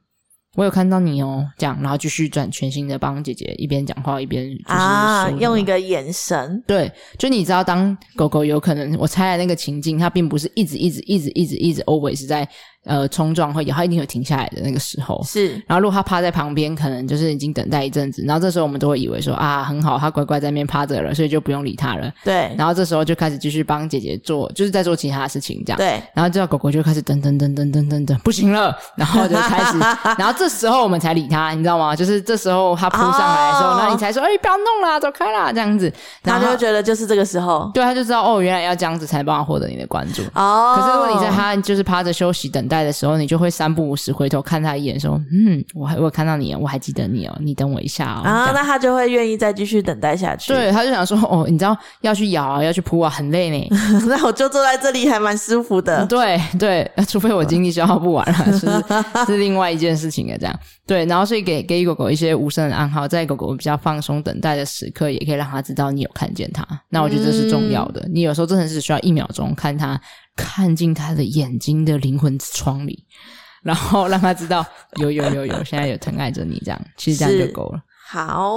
Speaker 1: 我有看到你哦，这样，然后继续转全心的帮姐姐一边讲话一边就是
Speaker 2: 啊，用一个眼神，
Speaker 1: 对，就你知道，当狗狗有可能，我猜的那个情境，它并不是一直一直一直一直一直 always 在呃冲撞会有，他一定会停下来的那个时候。
Speaker 2: 是，
Speaker 1: 然后如果他趴在旁边，可能就是已经等待一阵子，然后这时候我们都会以为说啊，很好，他乖乖在那边趴着了，所以就不用理他了。
Speaker 2: 对，
Speaker 1: 然后这时候就开始继续帮姐姐做，就是在做其他的事情，这样。
Speaker 2: 对，
Speaker 1: 然后这狗狗就开始噔噔噔噔噔噔噔，不行了，然后就开始，然后这时候我们才理。他，你知道吗？就是这时候他扑上来的时候，那、oh. 你才说：“哎、欸，不要弄啦，走开啦！”这样子，
Speaker 2: 然后他就觉得就是这个时候，
Speaker 1: 对，他就知道哦，原来要这样子才帮他获得你的关注哦。Oh. 可是如果你在他就是趴着休息等待的时候，你就会三不五时回头看他一眼，说：“嗯，我还我看到你，我还记得你哦，你等我一下哦。”
Speaker 2: 啊，那他就会愿意再继续等待下去。
Speaker 1: 对，他就想说：“ 哦，你知道要去咬啊，要去扑啊，很累呢。
Speaker 2: 那我就坐在这里，还蛮舒服的。”
Speaker 1: 对对，除非我精力消耗不完了，是是另外一件事情的这样。对，然后所以给给狗狗一些无声的暗号，在狗狗比较放松等待的时刻，也可以让它知道你有看见它。那我觉得这是重要的。嗯、你有时候真的是需要一秒钟看它，看进他的眼睛的灵魂之窗里，然后让他知道有有有有，现在有疼爱着你，这样其实这样就够了。
Speaker 2: 好。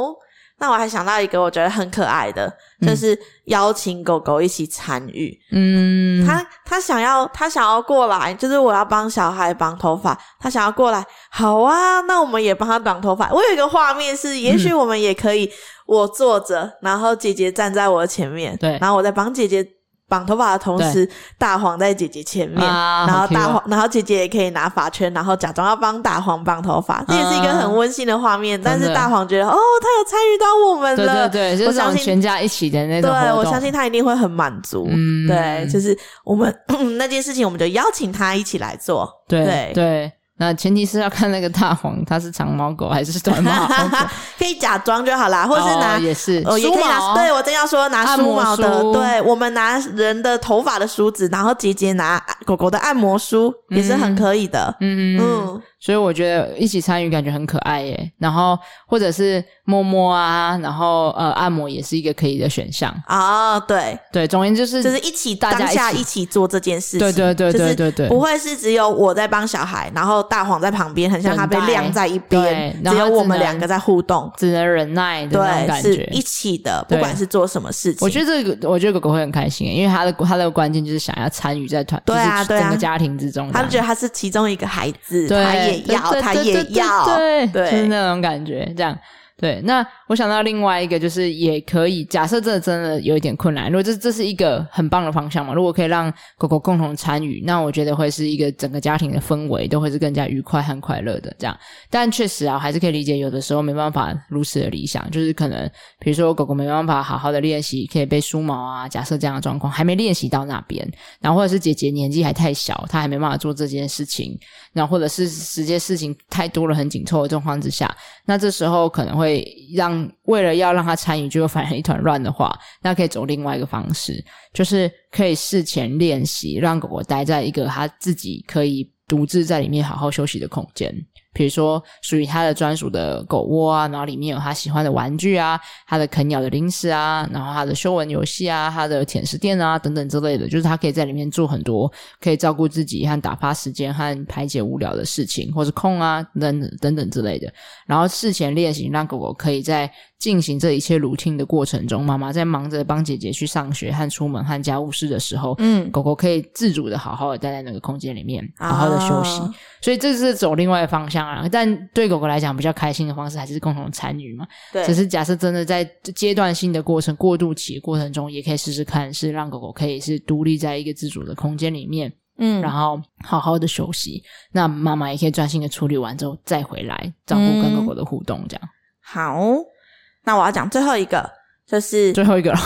Speaker 2: 那我还想到一个我觉得很可爱的，就是邀请狗狗一起参与。嗯，他他想要他想要过来，就是我要帮小孩绑头发，他想要过来，好啊，那我们也帮他绑头发。我有一个画面是，也许我们也可以，我坐着，然后姐姐站在我的前面，对，然后我在帮姐姐。绑头发的同时，大黄在姐姐前面，然后大黄，然后姐姐也可以拿发圈，然后假装要帮大黄绑头发，这也是一个很温馨的画面。但是大黄觉得，哦，他有参与到我们了，
Speaker 1: 对对对，我相信全家一起的那种，
Speaker 2: 对，我相信他一定会很满足。对，就是我们 那件事情，我们就邀请他一起来做。对对。
Speaker 1: 那前提是要看那个大黄，它是长毛狗还是短毛 狗？
Speaker 2: 可以假装就好啦，或是拿、哦、也是哦，也可以拿。对，我正要说拿梳毛的，对，我们拿人的头发的梳子，然后姐姐拿狗狗的按摩梳，也是很可以的。嗯嗯。嗯
Speaker 1: 所以我觉得一起参与感觉很可爱耶，然后或者是摸摸啊，然后呃按摩也是一个可以的选项。
Speaker 2: 啊。对。对，
Speaker 1: 总而言之就是
Speaker 2: 就是一起大家一起，一起做这件事情，
Speaker 1: 对对对对对对，
Speaker 2: 不会是只有我在帮小孩，然后大黄在旁边，很像他被晾在一边，只有我们两个在互动，
Speaker 1: 只能忍耐的那种感觉，
Speaker 2: 是一起的，不管是做什么事情。
Speaker 1: 我觉得这个，我觉得狗狗会很开心，因为他的他的关键就是想要参与在团，对啊对啊，整个家庭之中，
Speaker 2: 他就觉得他是其中一个孩子，他也。要，他也要，
Speaker 1: 对，就是那种感觉，这样。对，那我想到另外一个，就是也可以假设这真的有一点困难，如果这这是一个很棒的方向嘛，如果可以让狗狗共同参与，那我觉得会是一个整个家庭的氛围都会是更加愉快和快乐的这样。但确实啊，还是可以理解，有的时候没办法如此的理想，就是可能比如说狗狗没办法好好的练习，可以被梳毛啊，假设这样的状况还没练习到那边，然后或者是姐姐年纪还太小，她还没办法做这件事情，然后或者是直接事情太多了，很紧凑的状况之下，那这时候可能会。会让为了要让他参与，就会反而一团乱的话，那可以走另外一个方式，就是可以事前练习，让狗狗待在一个他自己可以独自在里面好好休息的空间。比如说属于他的专属的狗窝啊，然后里面有他喜欢的玩具啊，他的啃咬的零食啊，然后他的修文游戏啊，他的舔食垫啊等等之类的，就是他可以在里面做很多可以照顾自己和打发时间和排解无聊的事情，或是空啊等等等等之类的。然后事前练习，让狗狗可以在进行这一切 routine 的过程中，妈妈在忙着帮姐姐去上学和出门和家务事的时候，嗯，狗狗可以自主的好好的待在那个空间里面，好好的休息。哦、所以这是走另外的方向啊。但对狗狗来讲，比较开心的方式还是共同参与嘛。对，只是假设真的在阶段性的过程、过渡期的过程中，也可以试试看，是让狗狗可以是独立在一个自主的空间里面，嗯，然后好好的休息。那妈妈也可以专心的处理完之后再回来照顾跟狗狗的互动，这样、嗯、好。
Speaker 2: 那我要讲最后一个，就是
Speaker 1: 最后一个了，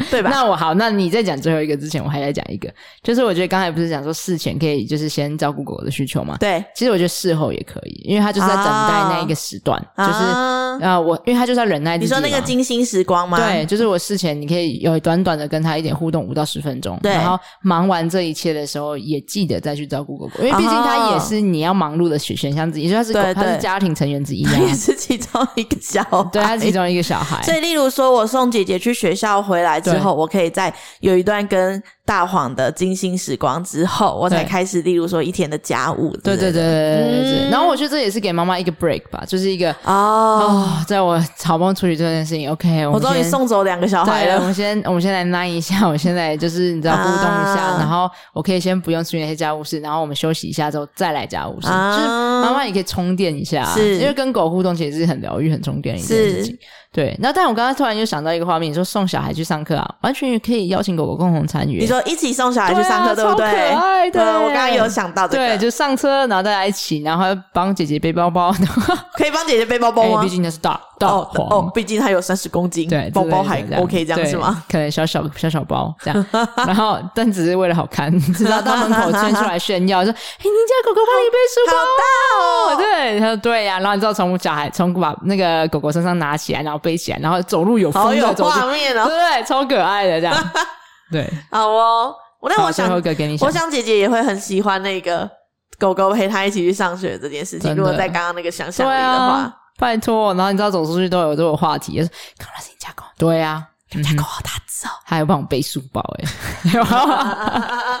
Speaker 2: 对吧？
Speaker 1: 那我好，那你在讲最后一个之前，我还要讲一个，就是我觉得刚才不是讲说事前可以就是先照顾狗狗的需求吗？
Speaker 2: 对，
Speaker 1: 其实我觉得事后也可以，因为他就是在等待那一个时段，啊、就是。啊，我因为他就是要忍耐。你
Speaker 2: 说那个精心时光吗？
Speaker 1: 对，就是我事前你可以有短短的跟他一点互动，五到十分钟。对，然后忙完这一切的时候，也记得再去照顾狗狗，因为毕竟他也是你要忙碌的选选项之一，他是狗，他是家庭成员之一，
Speaker 2: 他也是其中一个小孩，
Speaker 1: 对，他是其中一个小孩。
Speaker 2: 所以，例如说我送姐姐去学校回来之后，我可以在有一段跟。大黄的精心时光之后，我才开始，例如说一天的家务。
Speaker 1: 对对对对对对。然后我觉得这也是给妈妈一个 break 吧，就是一个哦，在我好不容易处理这件事情，OK，
Speaker 2: 我终于送走两个小孩了。
Speaker 1: 我们先我们先来拉一下，我现在就是你知道互动一下，然后我可以先不用处理那些家务事，然后我们休息一下之后再来家务事。就是妈妈也可以充电一下，是因为跟狗互动其实是很疗愈、很充电的一件事情。对，那但我刚刚突然又想到一个画面，你说送小孩去上课啊，完全也可以邀请狗狗共同参与。
Speaker 2: 你说一起送小孩去上课，对不对？可爱的。我刚刚有想到这个，
Speaker 1: 对，就上车，然后大家一起，然后帮姐姐背包包，
Speaker 2: 可以帮姐姐背包包吗？
Speaker 1: 毕竟那是大大黄
Speaker 2: 哦，毕竟它有三十公斤，对，包包还 OK 这样是吗？
Speaker 1: 可能小小小小包这样，然后但只是为了好看，直到到门口 牵出来炫耀，说：“哎，你家狗狗帮你背书包，好大哦！”对，他说：“对呀。”然后你知道从小孩从把那个狗狗身上拿起来，然后背起来，然后走路有风的走，
Speaker 2: 画面哦，
Speaker 1: 对不对？超可爱的这样，对，
Speaker 2: 好哦。我那我想，我想姐姐也会很喜欢那个狗狗陪她一起去上学这件事情。如果在刚刚那个想象里的话，
Speaker 1: 拜托。然后你知道走出去都有都有话题，就是刚刚是你家狗，对呀，你们家狗好大只哦，还有帮我背书包哎。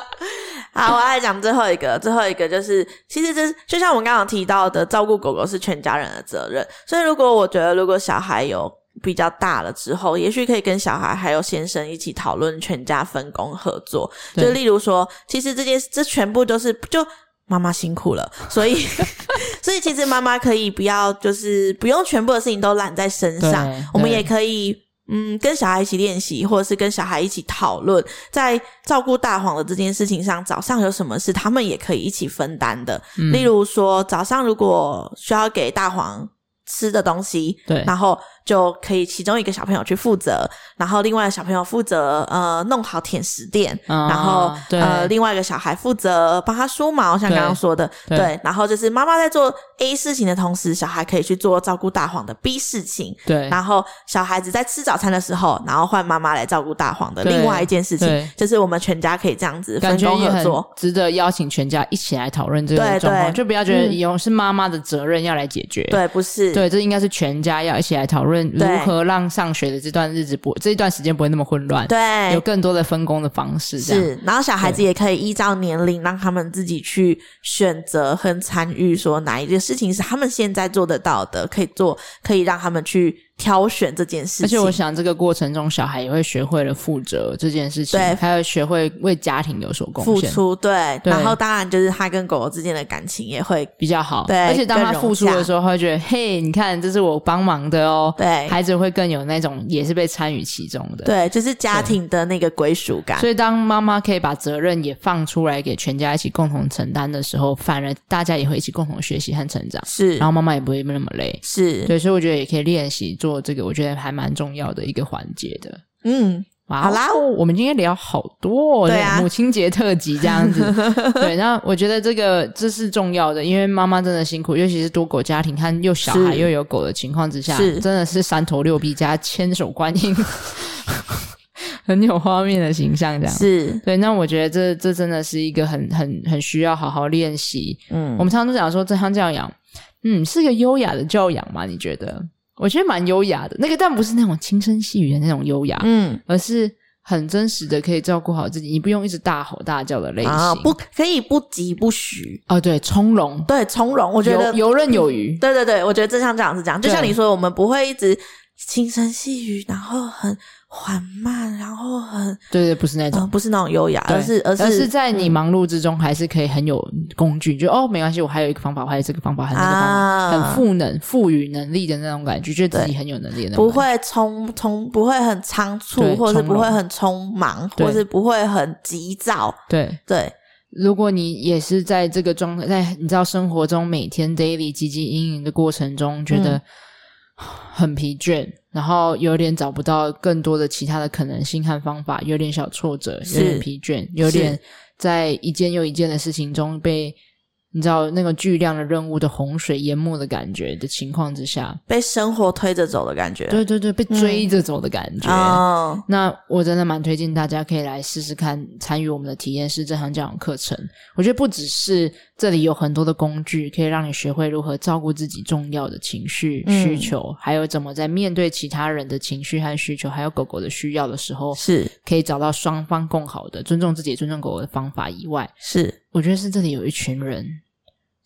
Speaker 2: 好，我来讲最后一个，最后一个就是，其实这就像我们刚刚提到的，照顾狗狗是全家人的责任。所以如果我觉得，如果小孩有比较大了之后，也许可以跟小孩还有先生一起讨论全家分工合作。就例如说，其实这件事这全部都是就妈妈辛苦了，所以 所以其实妈妈可以不要就是不用全部的事情都揽在身上，我们也可以嗯跟小孩一起练习，或者是跟小孩一起讨论，在照顾大黄的这件事情上，早上有什么事他们也可以一起分担的。嗯、例如说，早上如果需要给大黄吃的东西，对，然后。就可以其中一个小朋友去负责，然后另外小朋友负责呃弄好舔食垫，哦、然后呃另外一个小孩负责帮他梳毛，像刚刚说的，对，对，然后就是妈妈在做 A 事情的同时，小孩可以去做照顾大黄的 B 事情，对，然后小孩子在吃早餐的时候，然后换妈妈来照顾大黄的另外一件事情，就是我们全家可以这样子分工合作，
Speaker 1: 值得邀请全家一起来讨论这个状况，对对就不要觉得以后是妈妈的责任要来解决，
Speaker 2: 对，不是，
Speaker 1: 对，这应该是全家要一起来讨论。如何让上学的这段日子不这一段时间不会那么混乱？对，有更多的分工的方式。
Speaker 2: 是，然后小孩子也可以依照年龄，让他们自己去选择和参与，说哪一件事情是他们现在做得到的，可以做，可以让他们去。挑选这件事情，而
Speaker 1: 且我想这个过程中，小孩也会学会了负责这件事情，对，还有学会为家庭有所贡献、
Speaker 2: 付出，对。对然后当然就是他跟狗狗之间的感情也会
Speaker 1: 比较好，对。而且当他付出的时候，他会觉得，嘿，你看，这是我帮忙的哦，对。孩子会更有那种也是被参与其中的，
Speaker 2: 对，就是家庭的那个归属感。
Speaker 1: 所以当妈妈可以把责任也放出来给全家一起共同承担的时候，反而大家也会一起共同学习和成长，是。然后妈妈也不会那么累，是对。所以我觉得也可以练习做。做这个我觉得还蛮重要的一个环节的，嗯，哇好啦，我们今天聊好多，对啊，母亲节特辑这样子，对，那我觉得这个这是重要的，因为妈妈真的辛苦，尤其是多狗家庭，看又小孩又有狗的情况之下，真的是三头六臂加千手观音。很有画面的形象，这样是对。那我觉得这这真的是一个很很很需要好好练习。嗯，我们常常都讲说，这样这样养嗯，是个优雅的教养吗？你觉得？我觉得蛮优雅的，那个但不是那种轻声细语的那种优雅，嗯，而是很真实的，可以照顾好自己，你不用一直大吼大叫的类型，啊、
Speaker 2: 不可以不急不徐。
Speaker 1: 哦，对，从容，
Speaker 2: 对，从容，我觉得
Speaker 1: 游刃有余、
Speaker 2: 嗯，对对对，我觉得正像这样是这样，就像你说，我们不会一直轻声细语，然后很。缓慢，然后很
Speaker 1: 对对，不是那种，呃、
Speaker 2: 不是那种优雅，而是而是
Speaker 1: 而是在你忙碌之中，还是可以很有工具，嗯、就哦，没关系，我还有一个方法，我还有这个方法，还有那个方法，啊、很赋能、赋予能力的那种感觉，觉得自己很有能力的那种，不
Speaker 2: 会匆匆，不会很仓促，或是不会很匆忙，或是不会很急躁。
Speaker 1: 对对，如果你也是在这个状态，在你知道生活中每天 daily 汲汲营营的过程中，觉得。嗯很疲倦，然后有点找不到更多的其他的可能性和方法，有点小挫折，有点疲倦，有点在一件又一件的事情中被。你知道那个巨量的任务的洪水淹没的感觉的情况之下，
Speaker 2: 被生活推着走的感觉，
Speaker 1: 对对对，被追着走的感觉。那我真的蛮推荐大家可以来试试看，参与我们的体验式正向教养课程。我觉得不只是这里有很多的工具，可以让你学会如何照顾自己重要的情绪需求，嗯、还有怎么在面对其他人的情绪和需求，还有狗狗的需要的时候，是可以找到双方共好的尊重自己、尊重狗狗的方法以外，是。我觉得是这里有一群人，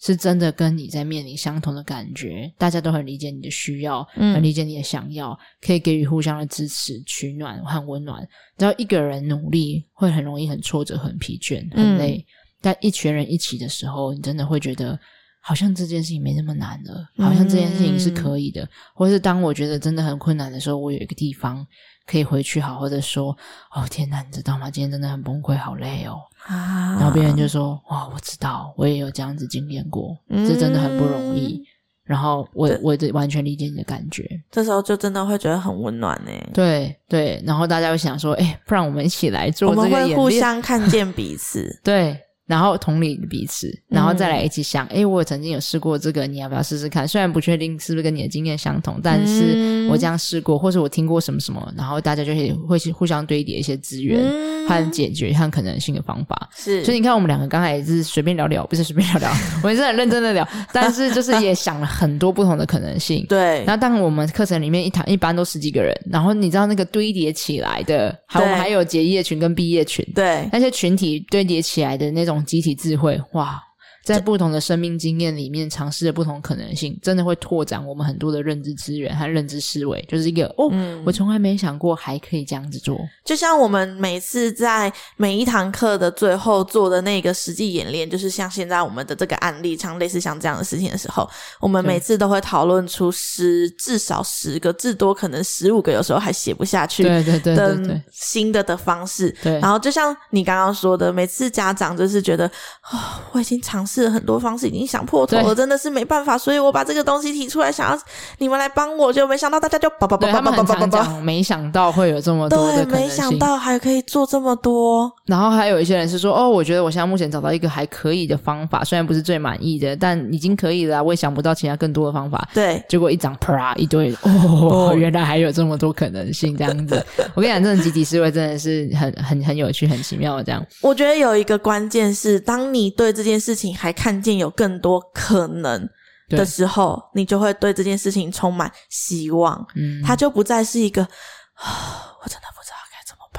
Speaker 1: 是真的跟你在面临相同的感觉，大家都很理解你的需要，嗯、很理解你的想要，可以给予互相的支持、取暖和温暖。只要一个人努力，会很容易很挫折、很疲倦、很累，嗯、但一群人一起的时候，你真的会觉得好像这件事情没那么难了，好像这件事情是可以的。嗯、或是当我觉得真的很困难的时候，我有一个地方。可以回去好好的说，哦天哪，你知道吗？今天真的很崩溃，好累哦。啊，然后别人就说，哇，我知道，我也有这样子经验过，嗯、这真的很不容易。然后我我的完全理解你的感觉，
Speaker 2: 这时候就真的会觉得很温暖呢。
Speaker 1: 对对，然后大家会想说，哎，不然我们一起来做这个，
Speaker 2: 我们会互相看见彼此，
Speaker 1: 对。然后同理彼此，然后再来一起想，哎、嗯，我曾经有试过这个，你要不要试试看？虽然不确定是不是跟你的经验相同，但是我这样试过，或者我听过什么什么，然后大家就会会去互相堆叠一些资源和解决和可能性的方法。是，所以你看，我们两个刚才也是随便聊聊，不是随便聊聊，我们是很认真的聊，但是就是也想了很多不同的可能性。对。然后，当我们课程里面一堂一般都十几个人，然后你知道那个堆叠起来的，还我们还有结业群跟毕业群，对，那些群体堆叠起来的那种。集体智慧，哇！在不同的生命经验里面尝试的不同可能性，真的会拓展我们很多的认知资源和认知思维，就是一个哦，嗯、我从来没想过还可以这样子做。
Speaker 2: 就像我们每次在每一堂课的最后做的那个实际演练，就是像现在我们的这个案例，像类似像这样的事情的时候，我们每次都会讨论出十至少十个，至多可能十五个，有时候还写不下去，对对对对，新的的方式。对，然后就像你刚刚说的，每次家长就是觉得啊、哦，我已经尝试。是很多方式，已经想破头了，真的是没办法，所以我把这个东西提出来，想要你们来帮我，就没想到大家就叭叭叭叭叭叭叭叭，
Speaker 1: 没想到会有这么多对，
Speaker 2: 没想到还可以做这么多。
Speaker 1: 然后还有一些人是说，哦，我觉得我现在目前找到一个还可以的方法，虽然不是最满意的，但已经可以了，我也想不到其他更多的方法。对，结果一掌啪一堆，哦，原来还有这么多可能性，这样子。我跟你讲，这种集体思维真的是很很很有趣、很奇妙的这样。
Speaker 2: 我觉得有一个关键是，当你对这件事情还看见有更多可能的时候，你就会对这件事情充满希望。嗯，它就不再是一个啊，我真的不知道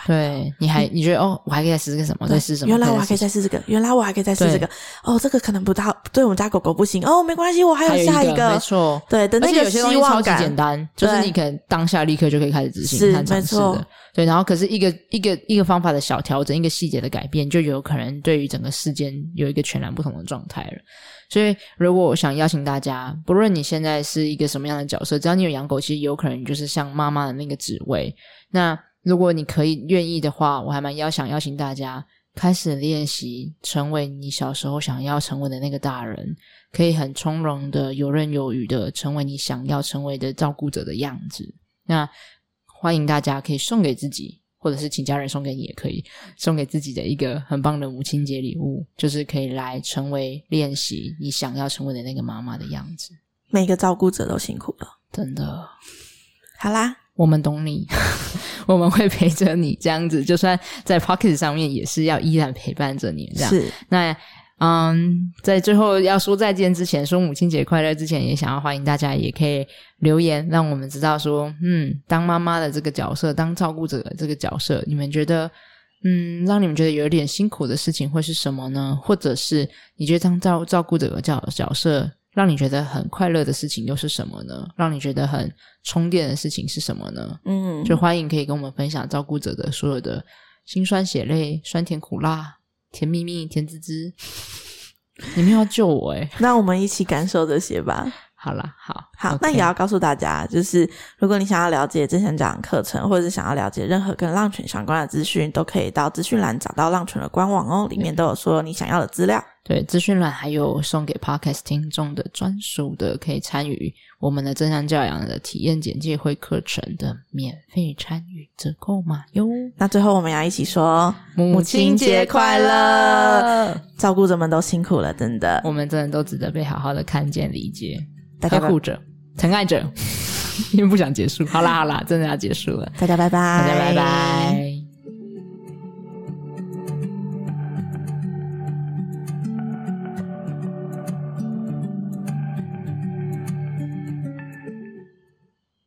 Speaker 1: 对，你还你觉得哦，我还可以再试试个什么？再试什么？
Speaker 2: 原来我还可以再试这个，原来我还可以再试这个。哦，这个可能不大，对我们家狗狗不行。哦，没关系，我还有下一个。没错，对，的那个希望感
Speaker 1: 超级简单，就是你可能当下立刻就可以开始执行和尝试的。对，然后可是一个一个一个方法的小调整，一个细节的改变，就有可能对于整个事件有一个全然不同的状态了。所以，如果我想邀请大家，不论你现在是一个什么样的角色，只要你有养狗，其实有可能就是像妈妈的那个职位。那如果你可以愿意的话，我还蛮邀想邀请大家开始练习成为你小时候想要成为的那个大人，可以很从容的、游刃有余的成为你想要成为的照顾者的样子。那。欢迎大家可以送给自己，或者是请家人送给你也可以，送给自己的一个很棒的母亲节礼物，就是可以来成为练习你想要成为的那个妈妈的样子。
Speaker 2: 每个照顾者都辛苦了，
Speaker 1: 真的。
Speaker 2: 好啦，
Speaker 1: 我们懂你，我们会陪着你这样子，就算在 Podcast 上面也是要依然陪伴着你这样。是那。嗯，在最后要说再见之前，说母亲节快乐之前，也想要欢迎大家，也可以留言，让我们知道说，嗯，当妈妈的这个角色，当照顾者的这个角色，你们觉得，嗯，让你们觉得有点辛苦的事情会是什么呢？或者是你觉得当照照顾者的角角色，让你觉得很快乐的事情又是什么呢？让你觉得很充电的事情是什么呢？嗯，就欢迎可以跟我们分享照顾者的所有的辛酸血泪、酸甜苦辣。甜蜜蜜，甜滋滋，你们要救我诶，
Speaker 2: 那我们一起感受这些吧。
Speaker 1: 好了，好
Speaker 2: 好，okay. 那也要告诉大家，就是如果你想要了解正向教养课程，或者是想要了解任何跟浪犬相关的资讯，都可以到资讯栏找到浪犬的官网哦，里面都有所有你想要的资料。
Speaker 1: 对，资讯栏还有送给 Podcast 听众的专属的，可以参与我们的正向教养的体验简介会课程的免费参与折扣码哟。
Speaker 2: 那最后我们要一起说母亲节快乐，照顾者们都辛苦了，真的，
Speaker 1: 我们真的都值得被好好的看见、理解。呵护着，疼爱着，因为不想结束。好啦好啦，真的要结束了。
Speaker 2: 大家拜拜，
Speaker 1: 大家拜拜。